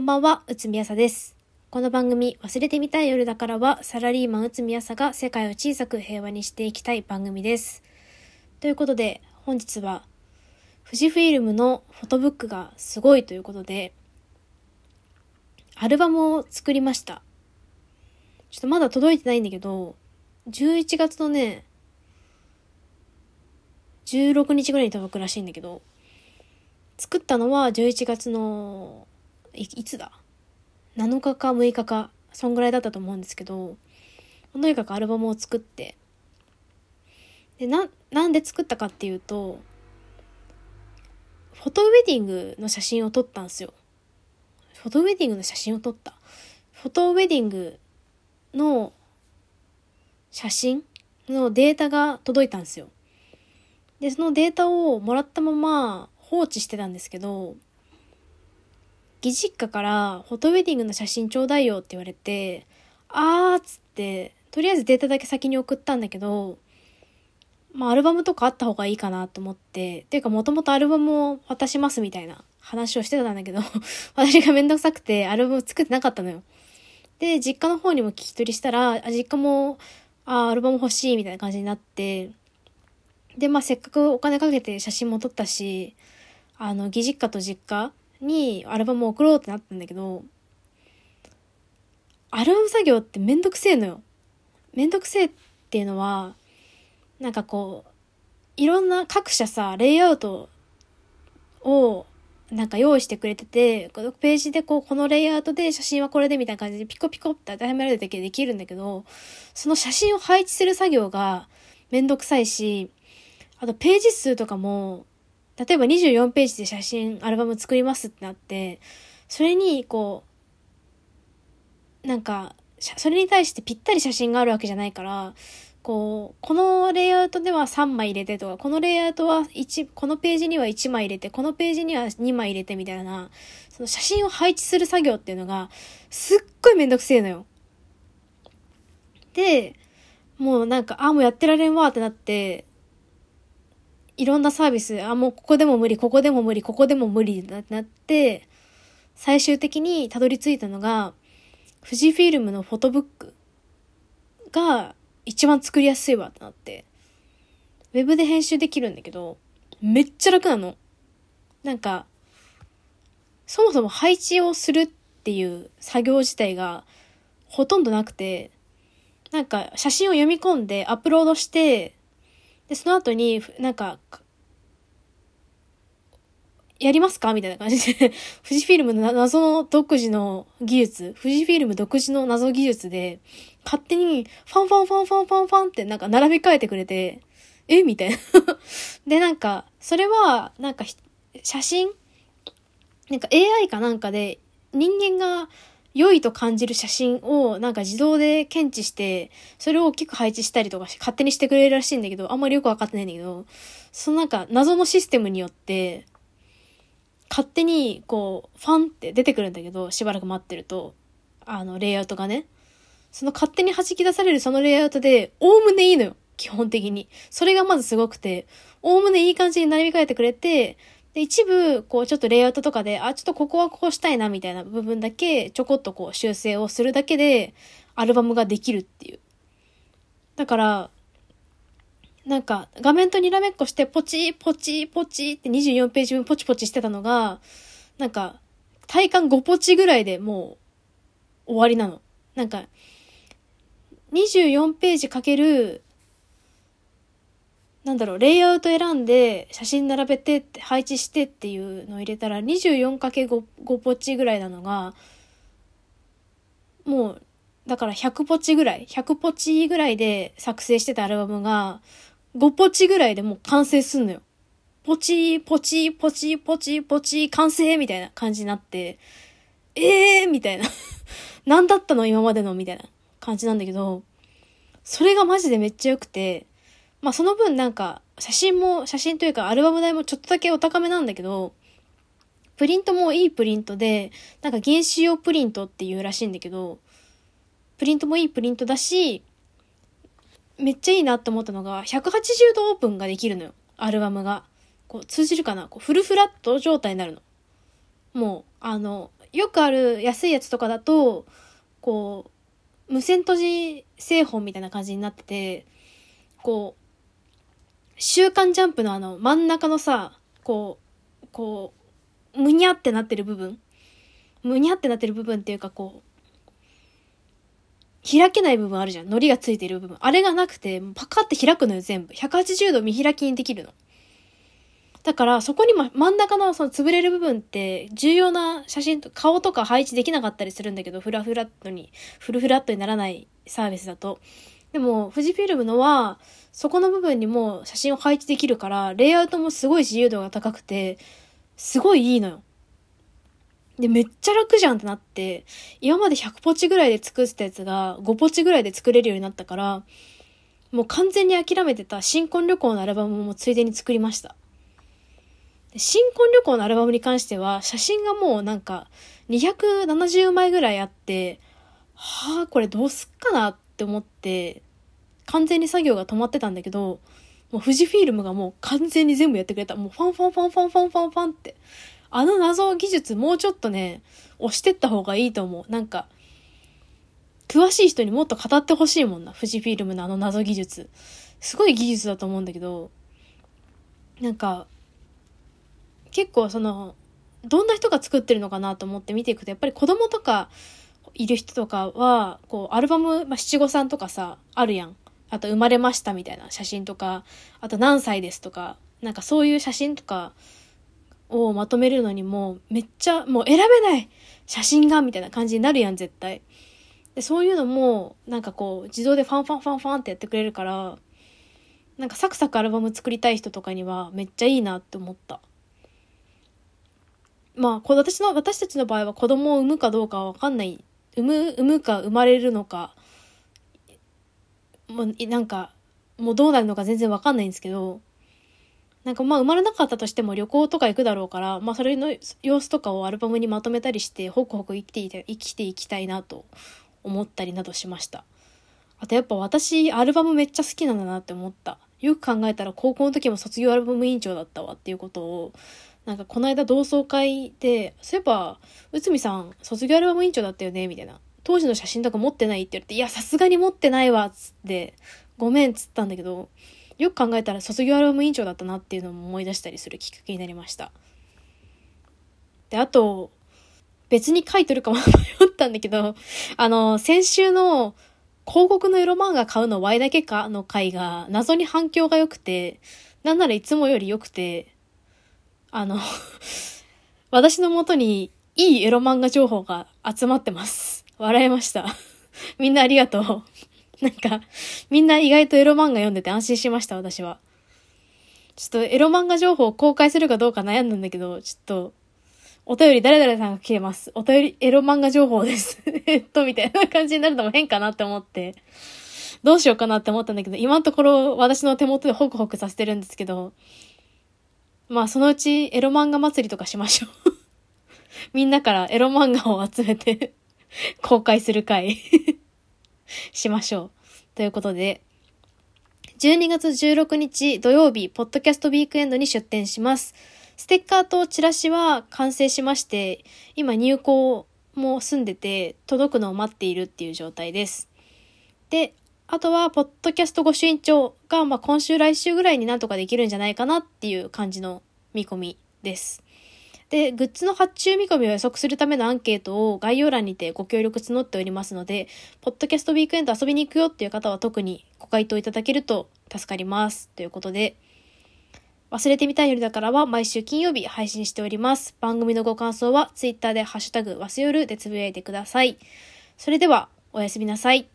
こんばんは、うつみやさです。この番組、忘れてみたい夜だからは、サラリーマンうつみやさが世界を小さく平和にしていきたい番組です。ということで、本日は、富士フィルムのフォトブックがすごいということで、アルバムを作りました。ちょっとまだ届いてないんだけど、11月のね、16日ぐらいに届くらしいんだけど、作ったのは11月のいつだ ?7 日か6日か、そんぐらいだったと思うんですけど、とにかくアルバムを作って、で、な、なんで作ったかっていうと、フォトウェディングの写真を撮ったんですよ。フォトウェディングの写真を撮った。フォトウェディングの写真のデータが届いたんですよ。で、そのデータをもらったまま放置してたんですけど、義実家からフォトウェディングの写真ちょうだいよって言われて、あーっつって、とりあえずデータだけ先に送ったんだけど、まあアルバムとかあった方がいいかなと思って、っていうかもともとアルバムを渡しますみたいな話をしてたんだけど、私がめんどくさくてアルバム作ってなかったのよ。で、実家の方にも聞き取りしたら、あ実家も、あアルバム欲しいみたいな感じになって、で、まあせっかくお金かけて写真も撮ったし、あの、義実家と実家にアルバムを送ろうってなったんだけど、アルバム作業ってめんどくせえのよ。めんどくせえっていうのは、なんかこう、いろんな各社さ、レイアウトをなんか用意してくれてて、このページでこう、このレイアウトで写真はこれでみたいな感じでピコピコって当てはめられるだけでできるんだけど、その写真を配置する作業がめんどくさいし、あとページ数とかも、例えば24ページで写真、アルバム作りますってなって、それにこう、なんか、それに対してぴったり写真があるわけじゃないから、こう、このレイアウトでは3枚入れてとか、このレイアウトは1、このページには1枚入れて、このページには2枚入れてみたいな、その写真を配置する作業っていうのが、すっごいめんどくせえのよ。で、もうなんかあ、あ、もうやってられんわってなって、いろんなサービス、あ、もうここでも無理、ここでも無理、ここでも無理ってなって、最終的にたどり着いたのが、富士フィルムのフォトブックが一番作りやすいわってなって、ウェブで編集できるんだけど、めっちゃ楽なの。なんか、そもそも配置をするっていう作業自体がほとんどなくて、なんか写真を読み込んでアップロードして、で、その後に、なんか、やりますか？みたいな感じで、富士フィルムの謎の独自の技術、富士フィルム独自の謎技術で、勝手に、ファンファンファンファンファンファンってなんか並び替えてくれて、え？みたいな。で、なんか、それは、なんか、写真？なんか AI かなんかで、人間が良いと感じる写真をなんか自動で検知して、それを大きく配置したりとか勝手にしてくれるらしいんだけど、あんまりよくわかってないんだけど、そのなんか謎のシステムによって、勝手にこう、ファンって出てくるんだけど、しばらく待ってると、あの、レイアウトがね。その勝手に弾き出されるそのレイアウトで、おおむねいいのよ。基本的に。それがまずすごくて、おおむねいい感じに並び替えてくれて、で、一部、こう、ちょっとレイアウトとかで、あ、ちょっとここはこうしたいな、みたいな部分だけ、ちょこっとこう、修正をするだけで、アルバムができるっていう。だから、なんか、画面とにらめっこして、ポチポチポチって24ページ分ポチポチしてたのが、なんか、体感5ポチぐらいでもう、終わりなの。なんか、24ページかける、なんだろう、レイアウト選んで、写真並べて、配置してっていうのを入れたら、24×5 ポチぐらいなのが、もう、だから100ポチぐらい、100ポチぐらいで作成してたアルバムが、5ポチぐらいでもう完成すんのよ。ポチ、ポチ、ポチ、ポチ、ポチ、完成みたいな感じになって、えーみたいな。何だったの今までのみたいな感じなんだけど、それがマジでめっちゃ良くて、まあその分なんか、写真も、写真というかアルバム代もちょっとだけお高めなんだけど、プリントもいいプリントで、なんか原子用プリントっていうらしいんだけど、プリントもいいプリントだし、めっちゃいいなって思ったのが、180度オープンができるのよ。アルバムが。こう、通じるかな？こう、フルフラット状態になるの。もう、あの、よくある安いやつとかだと、こう、無線閉じ製本みたいな感じになってて、こう、週刊ジャンプのあの真ん中のさ、こう、こう、むにゃってなってる部分むにゃってなってる部分っていうかこう、開けない部分あるじゃん。糊がついてる部分。あれがなくて、パカって開くのよ、全部。180度見開きにできるの。だから、そこに、ま、真ん中のその潰れる部分って、重要な写真と、顔とか配置できなかったりするんだけど、フラフラットに、フルフラットにならないサービスだと。でも、富士フィルムのは、そこの部分にも写真を配置できるから、レイアウトもすごい自由度が高くて、すごいいいのよ。で、めっちゃ楽じゃんってなって、今まで100ポチぐらいで作ってたやつが5ポチぐらいで作れるようになったから、もう完全に諦めてた新婚旅行のアルバムもついでに作りました。新婚旅行のアルバムに関しては、写真がもうなんか270枚ぐらいあって、はあ、これどうすっかなっって思って、完全に作業が止まってたんだけど、もう富士フィルムがもう完全に全部やってくれた。もうファンファンファンファンファンファンファンって。あの謎技術もうちょっとね、押してった方がいいと思う。なんか、詳しい人にもっと語ってほしいもんな。富士フィルムのあの謎技術。すごい技術だと思うんだけど、なんか、結構その、どんな人が作ってるのかなと思って見ていくと、やっぱり子供とかいる人とかは、こう、アルバム、まあ、七五三とかさ、あるやん。あと、生まれましたみたいな写真とか、あと、何歳ですとか、なんかそういう写真とか、をまとめるのにもめっちゃもう選べない写真がみたいな感じになるやん絶対でそういうのもなんかこう自動でファンファンファンファンってやってくれるからなんかサクサクアルバム作りたい人とかにはめっちゃいいなって思ったまあ私の私たちの場合は子供を産むかどうかはわかんない産む産むか生まれるのかもうなんかもうどうなるのか全然わかんないんですけどなんかまあ生まれなかったとしても旅行とか行くだろうから、まあそれの様子とかをアルバムにまとめたりして、ホクホク生きていて、生きていきたいなと思ったりなどしました。あとやっぱ私、アルバムめっちゃ好きなんだなって思った。よく考えたら高校の時も卒業アルバム委員長だったわっていうことを、なんかこの間同窓会で、そういえば、内海さん卒業アルバム委員長だったよねみたいな。当時の写真とか持ってないって言われて、いや、さすがに持ってないわ、つって、ごめんっつったんだけど、よく考えたら卒業アルバム委員長だったなっていうのも思い出したりするきっかけになりました。で、あと、別に書いてるかも迷ったんだけど、あの、先週の広告のエロ漫画買うの Y だけか？の回が謎に反響が良くて、なんならいつもより良くて、あの 私のもとにいいエロ漫画情報が集まってます。笑いました。みんなありがとう。なんか、みんな意外とエロ漫画読んでて安心しました、私は。ちょっとエロ漫画情報を公開するかどうか悩んだんだけど、ちょっと、お便り誰々さんが来てます。お便りエロ漫画情報です。えっと、みたいな感じになるのも変かなって思って、どうしようかなって思ったんだけど、今のところ私の手元でホクホクさせてるんですけど、まあそのうちエロ漫画祭りとかしましょう みんなからエロ漫画を集めて 公開する回 しましょう。ということで、12月16日土曜日、ポッドキャストウィークエンドに出展します。ステッカーとチラシは完成しまして、今入稿も済んでて、届くのを待っているっていう状態です。で、あとは、ポッドキャストご朱印帳が、まあ、今週来週ぐらいになんとかできるんじゃないかなっていう感じの見込みです。で、グッズの発注見込みを予測するためのアンケートを概要欄にてご協力募っておりますので、ポッドキャストウィークエンド遊びに行くよっていう方は特にご回答いただけると助かります。ということで、忘れてみたいよりだからは毎週金曜日配信しております。番組のご感想は Twitter でハッシュタグわすよるでつぶやいてください。それでは、おやすみなさい。